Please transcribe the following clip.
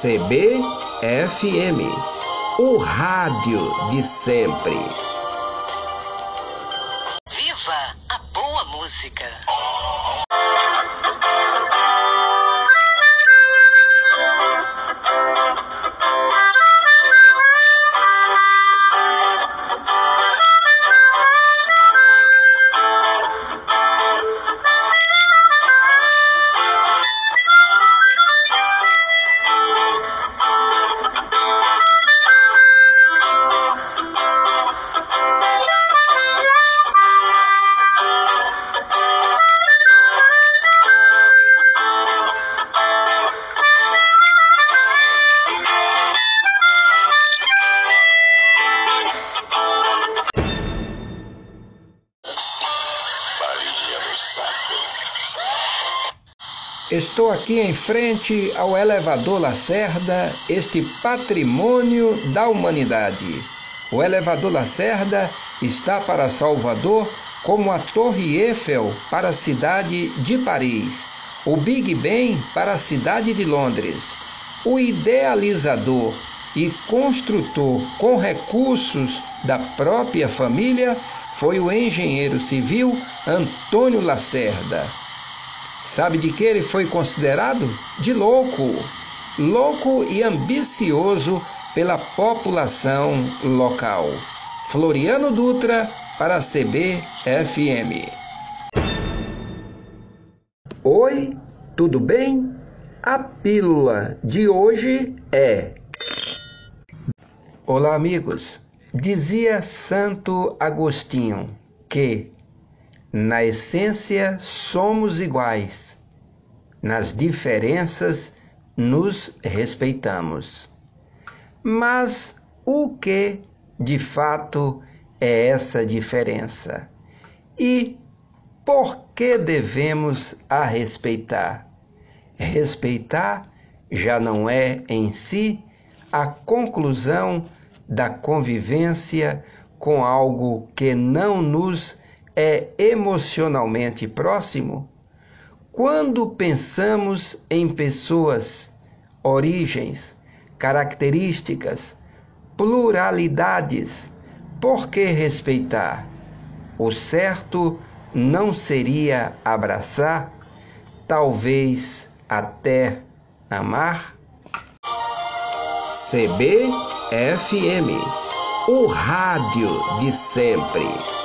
CBFM, o rádio de sempre. Viva a boa música! Estou aqui em frente ao elevador Lacerda, este patrimônio da humanidade. O elevador Lacerda está para Salvador como a Torre Eiffel para a cidade de Paris, o Big Ben para a cidade de Londres. O idealizador e construtor com recursos da própria família foi o engenheiro civil Antônio Lacerda. Sabe de que ele foi considerado? De louco. Louco e ambicioso pela população local. Floriano Dutra para a CBFM. Oi, tudo bem? A pílula de hoje é. Olá, amigos. Dizia Santo Agostinho que na essência, somos iguais. Nas diferenças, nos respeitamos. Mas o que de fato é essa diferença? E por que devemos a respeitar? Respeitar já não é em si a conclusão da convivência com algo que não nos é emocionalmente próximo, quando pensamos em pessoas, origens, características, pluralidades, por que respeitar? O certo não seria abraçar, talvez até amar? CBFM, o rádio de sempre.